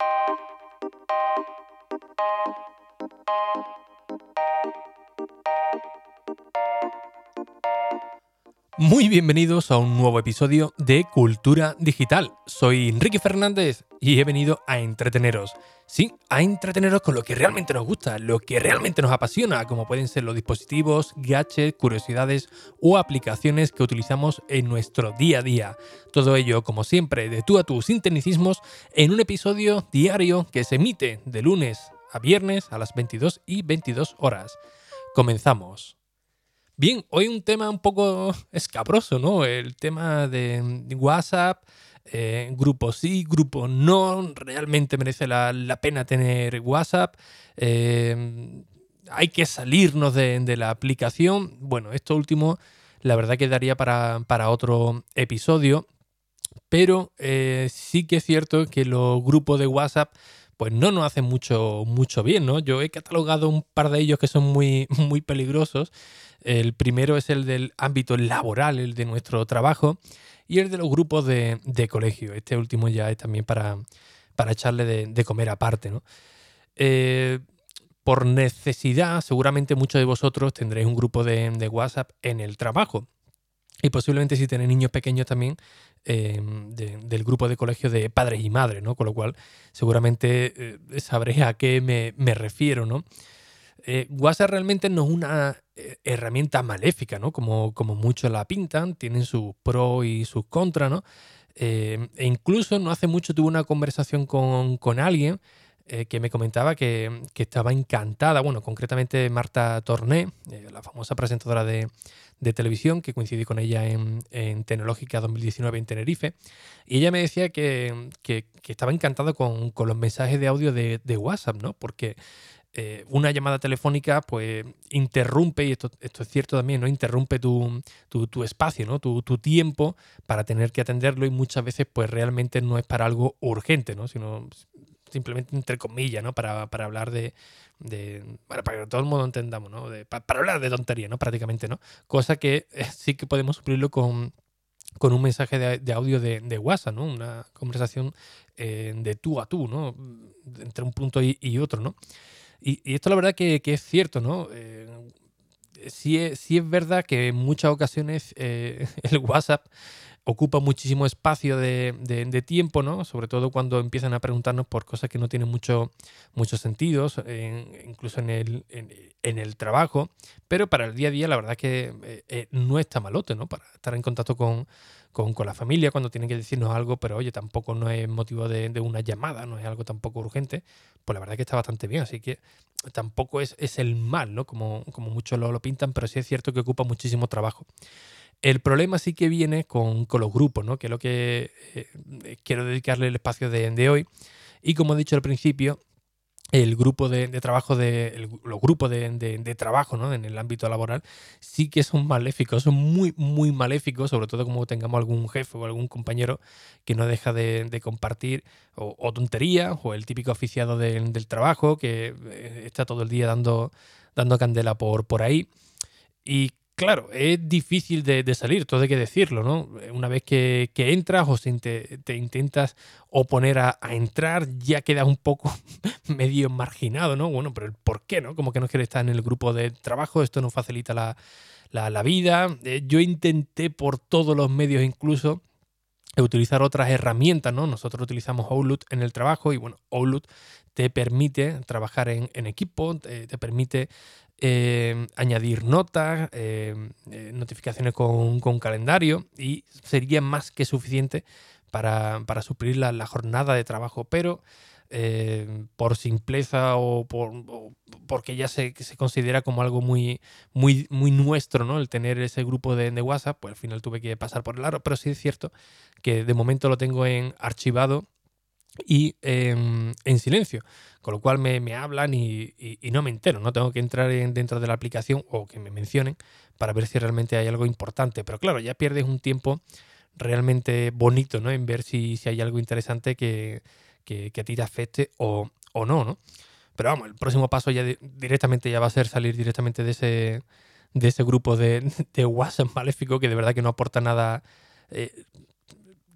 Thank you. Muy bienvenidos a un nuevo episodio de Cultura Digital. Soy Enrique Fernández y he venido a entreteneros. Sí, a entreteneros con lo que realmente nos gusta, lo que realmente nos apasiona, como pueden ser los dispositivos, gadgets, curiosidades o aplicaciones que utilizamos en nuestro día a día. Todo ello, como siempre, de tú a tú sin tecnicismos, en un episodio diario que se emite de lunes a viernes a las 22 y 22 horas. Comenzamos. Bien, hoy un tema un poco escabroso, ¿no? El tema de WhatsApp, eh, grupo sí, grupo no, realmente merece la, pena tener WhatsApp. Eh, hay que salirnos de, la aplicación. Bueno, esto último, la verdad que daría para, otro episodio, pero eh, sí que es cierto que los grupos de WhatsApp pues no nos hacen mucho, mucho bien, ¿no? Yo he catalogado un par de ellos que son muy, muy peligrosos. El primero es el del ámbito laboral, el de nuestro trabajo, y el de los grupos de, colegio. Este último ya es también para, para echarle de, comer aparte. ¿no? Eh, por necesidad, seguramente muchos de vosotros tendréis un grupo de, WhatsApp en el trabajo. Y posiblemente si tenéis niños pequeños también eh, del grupo de colegio de padres y madres, ¿no? Con lo cual seguramente eh, sabréis a qué me, me refiero, ¿no? Eh, WhatsApp realmente no es una eh, herramienta maléfica, ¿no? Como, como muchos la pintan, tienen sus pros y sus contras, ¿no? E incluso no hace mucho tuve una conversación con, alguien que me comentaba que, estaba encantada, bueno, concretamente Marta Torné, la famosa presentadora de, televisión, que coincidí con ella en, Tecnológica 2019 en Tenerife, y ella me decía que, estaba encantada con, los mensajes de audio de, de WhatsApp, ¿no? Porque eh, una llamada telefónica pues interrumpe, y esto, esto es cierto también, ¿no? Interrumpe tu, espacio, ¿no? Tu, tiempo para tener que atenderlo y muchas veces pues realmente no es para algo urgente, ¿no? Sino simplemente entre comillas, ¿no? Para, hablar de, para que todo el mundo entendamos, ¿no? para, hablar de tontería, ¿no? Prácticamente, ¿no? Cosa que eh, sí que podemos suplirlo con, con un mensaje de, audio de, WhatsApp, ¿no? Una conversación eh, de tú a tú, ¿no? Entre un punto y, otro, ¿no? Y, esto la verdad que, es cierto, ¿no? Eh, sí, es, verdad que en muchas ocasiones el WhatsApp ocupa muchísimo espacio de, tiempo, ¿no? Sobre todo cuando empiezan a preguntarnos por cosas que no tienen mucho, muchos sentidos, incluso en el, en, el trabajo. Pero para el día a día, la verdad que eh, no está malote, ¿no? Para estar en contacto con, con, la familia cuando tienen que decirnos algo, pero oye, tampoco no es motivo de, una llamada, no es algo tampoco urgente, pues la verdad es que está bastante bien, así que tampoco es, es el mal, ¿no? Como, como muchos lo, lo, pintan, pero sí es cierto que ocupa muchísimo trabajo. El problema sí que viene con, los grupos, ¿no? Que es lo que eh, quiero dedicarle el espacio de, hoy. Y como he dicho al principio, el grupo de, trabajo de los grupos de, trabajo ¿no? en el ámbito laboral sí que son maléficos, son muy, muy maléficos, sobre todo como tengamos algún jefe o algún compañero que no deja de, compartir o, tonterías, o el típico oficiado del trabajo que eh, está todo el día dando, dando candela por, por ahí. Y claro, es difícil de, salir, todo hay que decirlo, ¿no? Una vez que, entras o te, intentas oponer a, entrar, ya quedas un poco medio marginado, ¿no? Bueno, pero por qué, ¿no? Como que no quieres estar en el grupo de trabajo, esto no facilita la, vida. Eh, yo intenté por todos los medios incluso utilizar otras herramientas, ¿no? Nosotros utilizamos Outlook en el trabajo y bueno, Outlook te permite trabajar en, equipo, te, permite eh, añadir notas, eh, eh, notificaciones con, calendario y sería más que suficiente para, suplir la, jornada de trabajo, pero por simpleza o, por, porque ya se, se, considera como algo muy, muy, muy nuestro, ¿no? El tener ese grupo de, de, WhatsApp, pues al final tuve que pasar por el aro, pero sí es cierto que de momento lo tengo en archivado y em, en silencio, con lo cual me, hablan y, no me entero, no tengo que entrar dentro de la aplicación o que me mencionen para ver si realmente hay algo importante, pero claro, ya pierdes un tiempo realmente bonito ¿no? en ver si, hay algo interesante que, a ti te afecte o, no, ¿no? Pero vamos, el próximo paso ya directamente ya va a ser salir directamente de ese, de ese grupo de, de WhatsApp maléfico que de verdad que no aporta nada. Eh,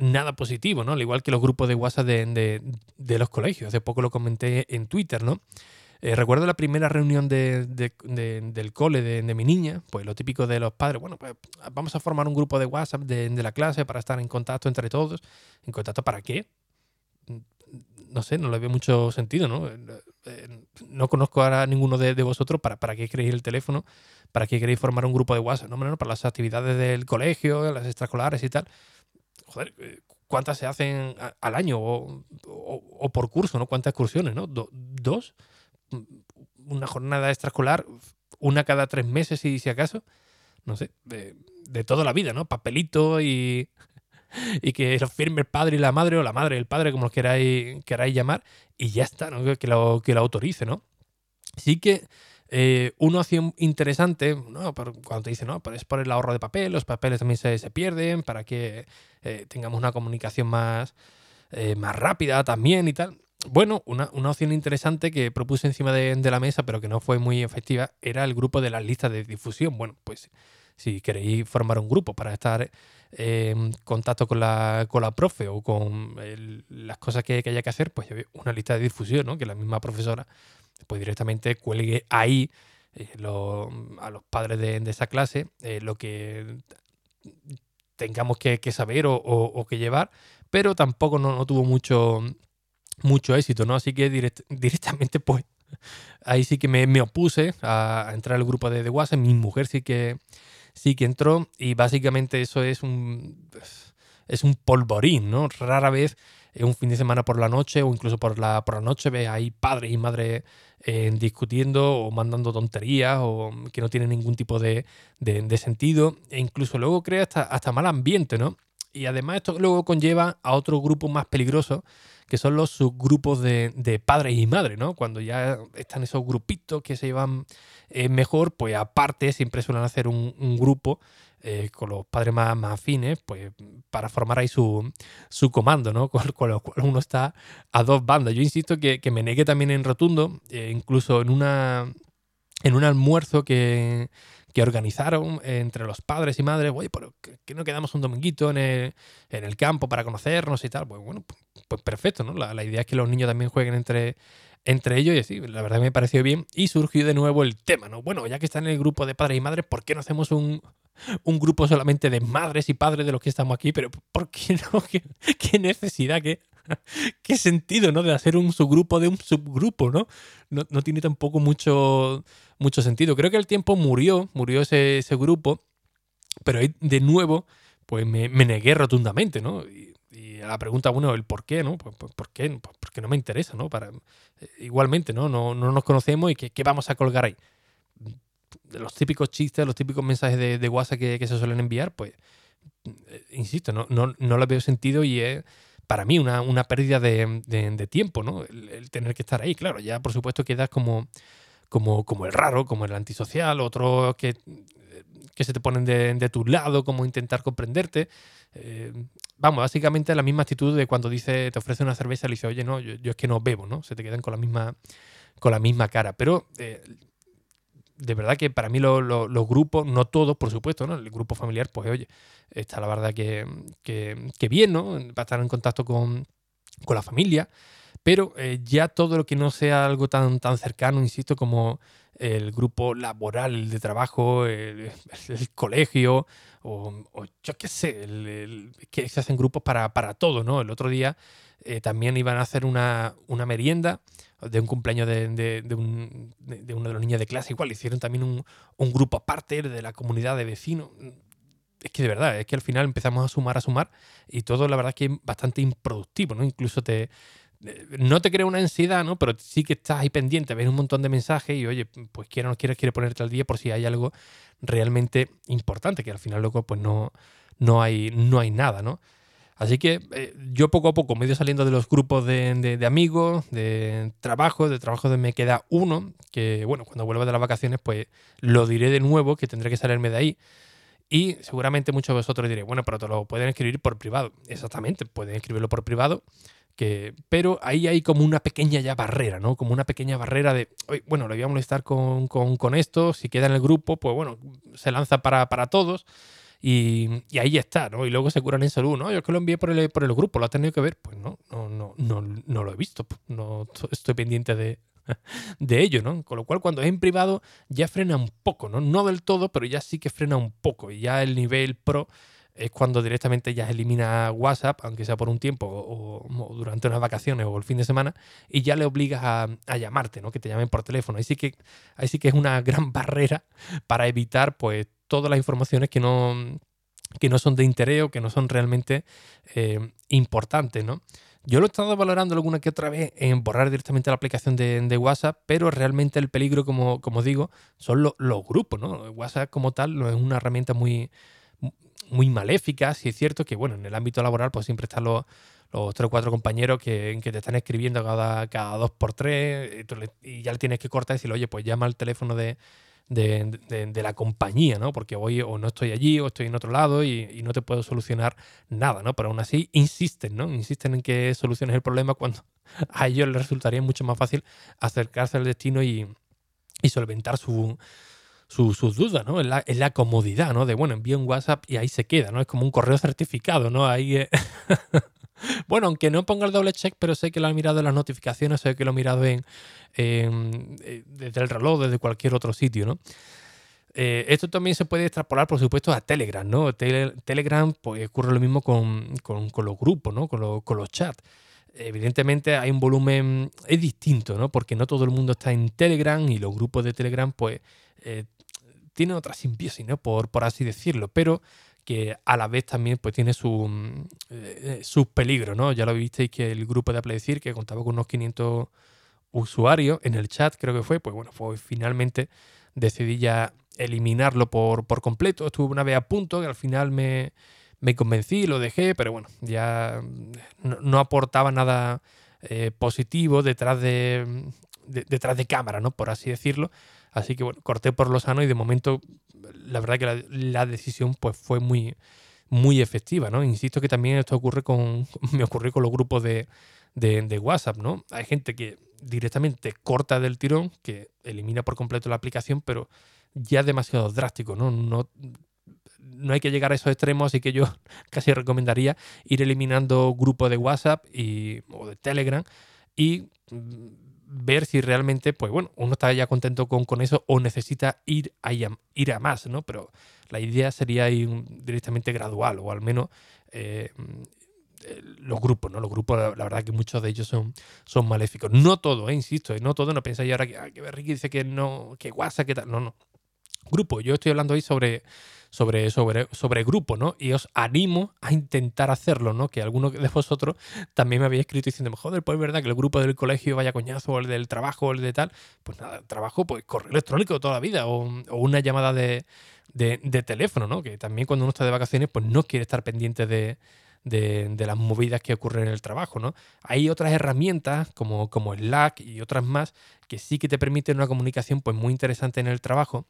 nada positivo, ¿no? Al igual que los grupos de WhatsApp de, de, los colegios. Hace poco lo comenté en Twitter, ¿no? Eh, recuerdo la primera reunión de, del cole de, mi niña, pues lo típico de los padres, bueno, pues vamos a formar un grupo de WhatsApp de, la clase para estar en contacto entre todos. ¿En contacto para qué? No sé, no le veo mucho sentido, ¿no? Eh, no conozco ahora a ninguno de, vosotros para, para qué queréis el teléfono, para qué queréis formar un grupo de WhatsApp, no, no, para las actividades del colegio, las extraescolares y tal. Joder, eh, ¿cuántas se hacen al año o, por curso, ¿no? ¿Cuántas excursiones, ¿no? ¿Dos? una jornada extraescolar, una cada tres meses, y si acaso. No sé, de, toda la vida, ¿no? Papelito y, y que lo firme el padre y la madre, o la madre el padre, como lo queráis, queráis llamar, y ya está, ¿no? Que lo, que lo autorice, ¿no? Sí que eh, una opción interesante, ¿no? cuando te dicen, no, pero es por el ahorro de papel, los papeles también se, se pierden para que eh, tengamos una comunicación más, eh, más rápida también y tal. Bueno, una, opción interesante que propuse encima de, la mesa, pero que no fue muy efectiva, era el grupo de las listas de difusión. Bueno, pues si queréis formar un grupo para estar en contacto con la, con la profe o con las cosas que, haya que hacer, pues una lista de difusión, ¿no? Que la misma profesora pues directamente cuelgue ahí eh, a los padres de, esa clase eh, lo que tengamos que, saber o, que llevar, pero tampoco no tuvo mucho mucho éxito, ¿no? Así que directamente, pues, ahí sí que me, opuse a, entrar al grupo de, de, WhatsApp. Mi mujer sí que, sí que entró y básicamente eso es un, es un polvorín, ¿no? Rara vez un fin de semana por la noche o incluso por la, por la noche ve ahí padres y madres eh, discutiendo o mandando tonterías o que no tienen ningún tipo de, sentido e incluso luego crea hasta, hasta mal ambiente, ¿no? Y además esto luego conlleva a otro grupo más peligroso que son los subgrupos de, de padres y madres, ¿no? Cuando ya están esos grupitos que se llevan eh, mejor, pues aparte siempre suelen hacer un, grupo eh, con los padres más, más afines, pues para formar ahí su, comando, ¿no? Con, lo cual uno está a dos bandas. Yo insisto que, me negué también en rotundo, eh, incluso en una en un almuerzo que, que organizaron entre los padres y madres, oye, ¿por qué no quedamos un dominguito en el, en el campo para conocernos y tal? Pues bueno, pues, pues perfecto, ¿no? La, idea es que los niños también jueguen entre, entre ellos y así, la verdad me pareció bien. Y surgió de nuevo el tema, ¿no? Bueno, ya que están en el grupo de padres y madres, ¿por qué no hacemos un, un grupo solamente de madres y padres de los que estamos aquí? Pero ¿por qué no? ¿Qué, necesidad? ¿Qué, qué sentido, ¿no? De hacer un subgrupo de un subgrupo, ¿no? No, no tiene tampoco mucho, mucho sentido. Creo que el tiempo murió, murió ese, ese grupo, pero de nuevo, pues me, negué rotundamente, ¿no? Y, a la pregunta, bueno, el por qué, ¿no? Pues, pues ¿por qué? Pues porque no me interesa, ¿no? Eh, igualmente, ¿no? ¿no? No nos conocemos y ¿qué, qué vamos a colgar ahí? Los típicos chistes, los típicos mensajes de, WhatsApp que, se suelen enviar, pues, eh, insisto, no, no, no veo sentido y es para mí una, una pérdida de, de, tiempo, ¿no? El, tener que estar ahí, claro, ya por supuesto quedas como, como, como el raro, como el antisocial, otro que, que se te ponen de, de tu lado, como intentar comprenderte. Eh, vamos, básicamente la misma actitud de cuando dice, te ofrece una cerveza y le dice, oye, no, yo, yo, es que no bebo, ¿no? Se te quedan con la misma, con la misma cara. Pero eh, de verdad que para mí los grupos, no todos, por supuesto, ¿no? El grupo familiar, pues oye, está la verdad que, que, bien, ¿no? Va a estar en contacto con, con la familia, pero eh, ya todo lo que no sea algo tan, tan cercano, insisto, como el grupo laboral de trabajo, el, colegio, o, yo qué sé, que se hacen grupos para, para todo, ¿no? El otro día eh, también iban a hacer una, una merienda de un cumpleaños de, de, un, de, uno de los niños de clase, igual hicieron también un, un, grupo aparte de la comunidad de vecinos. Es que de verdad, es que al final empezamos a sumar, a sumar, y todo la verdad es que es bastante improductivo, ¿no? Incluso te, no te crea una ansiedad, ¿no? Pero sí que estás ahí pendiente, ves un montón de mensajes y oye, pues quiera o no quieres, quiere ponerte al día por si hay algo realmente importante, que al final luego pues no, no, hay, no hay nada, ¿no? Así que eh, yo poco a poco me he saliendo de los grupos de, amigos, de trabajo, de trabajo de me queda uno, que bueno, cuando vuelva de las vacaciones pues lo diré de nuevo, que tendré que salirme de ahí. Y seguramente muchos de vosotros diréis, bueno, pero te lo pueden escribir por privado. Exactamente, pueden escribirlo por privado. Que, pero ahí hay como una pequeña ya barrera, ¿no? Como una pequeña barrera de, bueno, le voy a molestar con, con, con, esto, si queda en el grupo, pues bueno, se lanza para, para todos y, ahí está, ¿no? Y luego se curan en salud, ¿no? Yo es que lo envié por el, por el grupo, ¿lo has tenido que ver? Pues no, no, no, no, no lo he visto, pues, no estoy pendiente de, de ello, ¿no? Con lo cual cuando es en privado ya frena un poco, ¿no? No del todo, pero ya sí que frena un poco y ya el nivel pro es cuando directamente ya elimina WhatsApp, aunque sea por un tiempo o, durante unas vacaciones o el fin de semana, y ya le obligas a, llamarte, ¿no? Que te llamen por teléfono. Ahí sí que, ahí sí que es una gran barrera para evitar, pues, todas las informaciones que no, que no son de interés o que no son realmente eh, importantes, ¿no? Yo lo he estado valorando alguna que otra vez en borrar directamente la aplicación de, WhatsApp, pero realmente el peligro, como, como digo, son los grupos, ¿no? WhatsApp como tal no es una herramienta muy, muy maléficas. Y es cierto que, bueno, en el ámbito laboral, pues siempre están los, los tres o cuatro compañeros que, que te están escribiendo cada, cada dos por tres y ya le tienes que cortar y decirle, oye, pues llama al teléfono de, de, la compañía, ¿no? Porque hoy o no estoy allí o estoy en otro lado y, no te puedo solucionar nada, ¿no? Pero aún así insisten, ¿no? Insisten en que soluciones el problema cuando a ellos les resultaría mucho más fácil acercarse al destino y, y solventar su, sus dudas, ¿no? Es la, comodidad, ¿no? De, bueno, envío un WhatsApp y ahí se queda, ¿no? Es como un correo certificado, ¿no? Ahí... Eh, bueno, aunque no ponga el doble check, pero sé que lo ha mirado en las notificaciones, sé que lo ha mirado en, eh, desde el reloj, desde cualquier otro sitio, ¿no? Eh, esto también se puede extrapolar, por supuesto, a Telegram, ¿no? Telegram, pues ocurre lo mismo con, los grupos, ¿no? Con, con los chats evidentemente hay un volumen, es distinto, ¿no? Porque no todo el mundo está en Telegram y los grupos de Telegram, pues, tiene otra simbiosis, ¿no? Por, así decirlo, pero que a la vez también pues tiene su, mm, eh, sus peligros, ¿no? Ya lo visteis que el grupo de Apple Decir, que contaba con unos 500 usuarios en el chat, creo que fue, pues bueno, pues finalmente decidí ya eliminarlo por, por completo. Estuve una vez a punto, que al final me, me convencí, lo dejé, pero bueno, ya no, aportaba nada eh, positivo detrás de, detrás de cámara, ¿no? Por así decirlo. Así que bueno, corté por lo sano y de momento la verdad que la, decisión pues fue muy, muy efectiva, ¿no? Insisto que también esto ocurre con, me ocurrió con los grupos de, de, WhatsApp, ¿no? Hay gente que directamente corta del tirón, que elimina por completo la aplicación, pero ya es demasiado drástico, ¿no? No, no hay que llegar a esos extremos, así que yo casi recomendaría ir eliminando grupos de WhatsApp y, o de Telegram y ver si realmente, pues bueno, uno está ya contento con, con eso o necesita ir a, ir a más, ¿no? Pero la idea sería ir directamente gradual o al menos eh, los grupos, ¿no? Los grupos, la, verdad que muchos de ellos son, son maléficos. No todo, eh, insisto, eh, no todo, no pensáis ahora que, ah, que Ricky dice que no, que WhatsApp, que tal, no, no. Grupo, yo estoy hablando hoy sobre sobre, sobre, sobre grupo, ¿no? Y os animo a intentar hacerlo, ¿no? Que alguno de vosotros también me había escrito diciendo, joder, pues es verdad que el grupo del colegio vaya coñazo, o el del trabajo, o el de tal. Pues nada, trabajo, pues correo electrónico toda la vida, o, una llamada de, teléfono, ¿no? Que también cuando uno está de vacaciones, pues no quiere estar pendiente de, de, las movidas que ocurren en el trabajo, ¿no? Hay otras herramientas como, como Slack y otras más que sí que te permiten una comunicación pues muy interesante en el trajo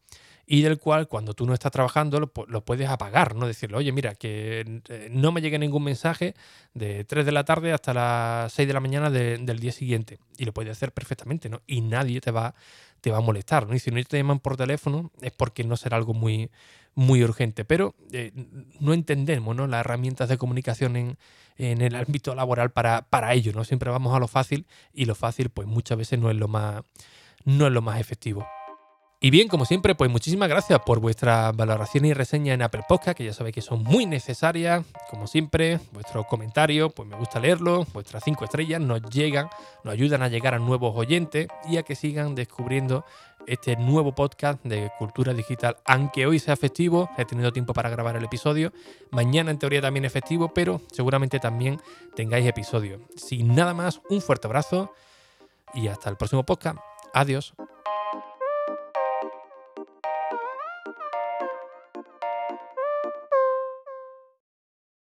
y del cual cuando tú no estás trabajando lo, puedes apagar, ¿no? Decirle, oye, mira, que eh, no me llegue ningún mensaje de 3 de la tarde hasta las 6 de la mañana del día siguiente. Y lo puedes hacer perfectamente, ¿no? Y nadie te va, te va a molestar, ¿no? Y si no te llaman por teléfono es porque no será algo muy, muy urgente. Pero eh, no entendemos, ¿no? Las herramientas de comunicación en, en el ámbito laboral para, para ello, ¿no? Siempre vamos a lo fácil y lo fácil pues muchas veces no es lo más, no es lo más efectivo. Y bien, como siempre, pues muchísimas gracias por vuestra valoración y reseña en Apple Podcast, que ya sabéis que son muy necesarias. Como siempre, vuestros comentarios, pues me gusta leerlos. Vuestras cinco estrellas nos llegan, nos ayudan a llegar a nuevos oyentes y a que sigan descubriendo este nuevo podcast de cultura digital. Aunque hoy sea festivo, he tenido tiempo para grabar el episodio. Mañana en teoría también es festivo, pero seguramente también tengáis episodio. Sin nada más, un fuerte abrazo y hasta el próximo podcast. Adiós.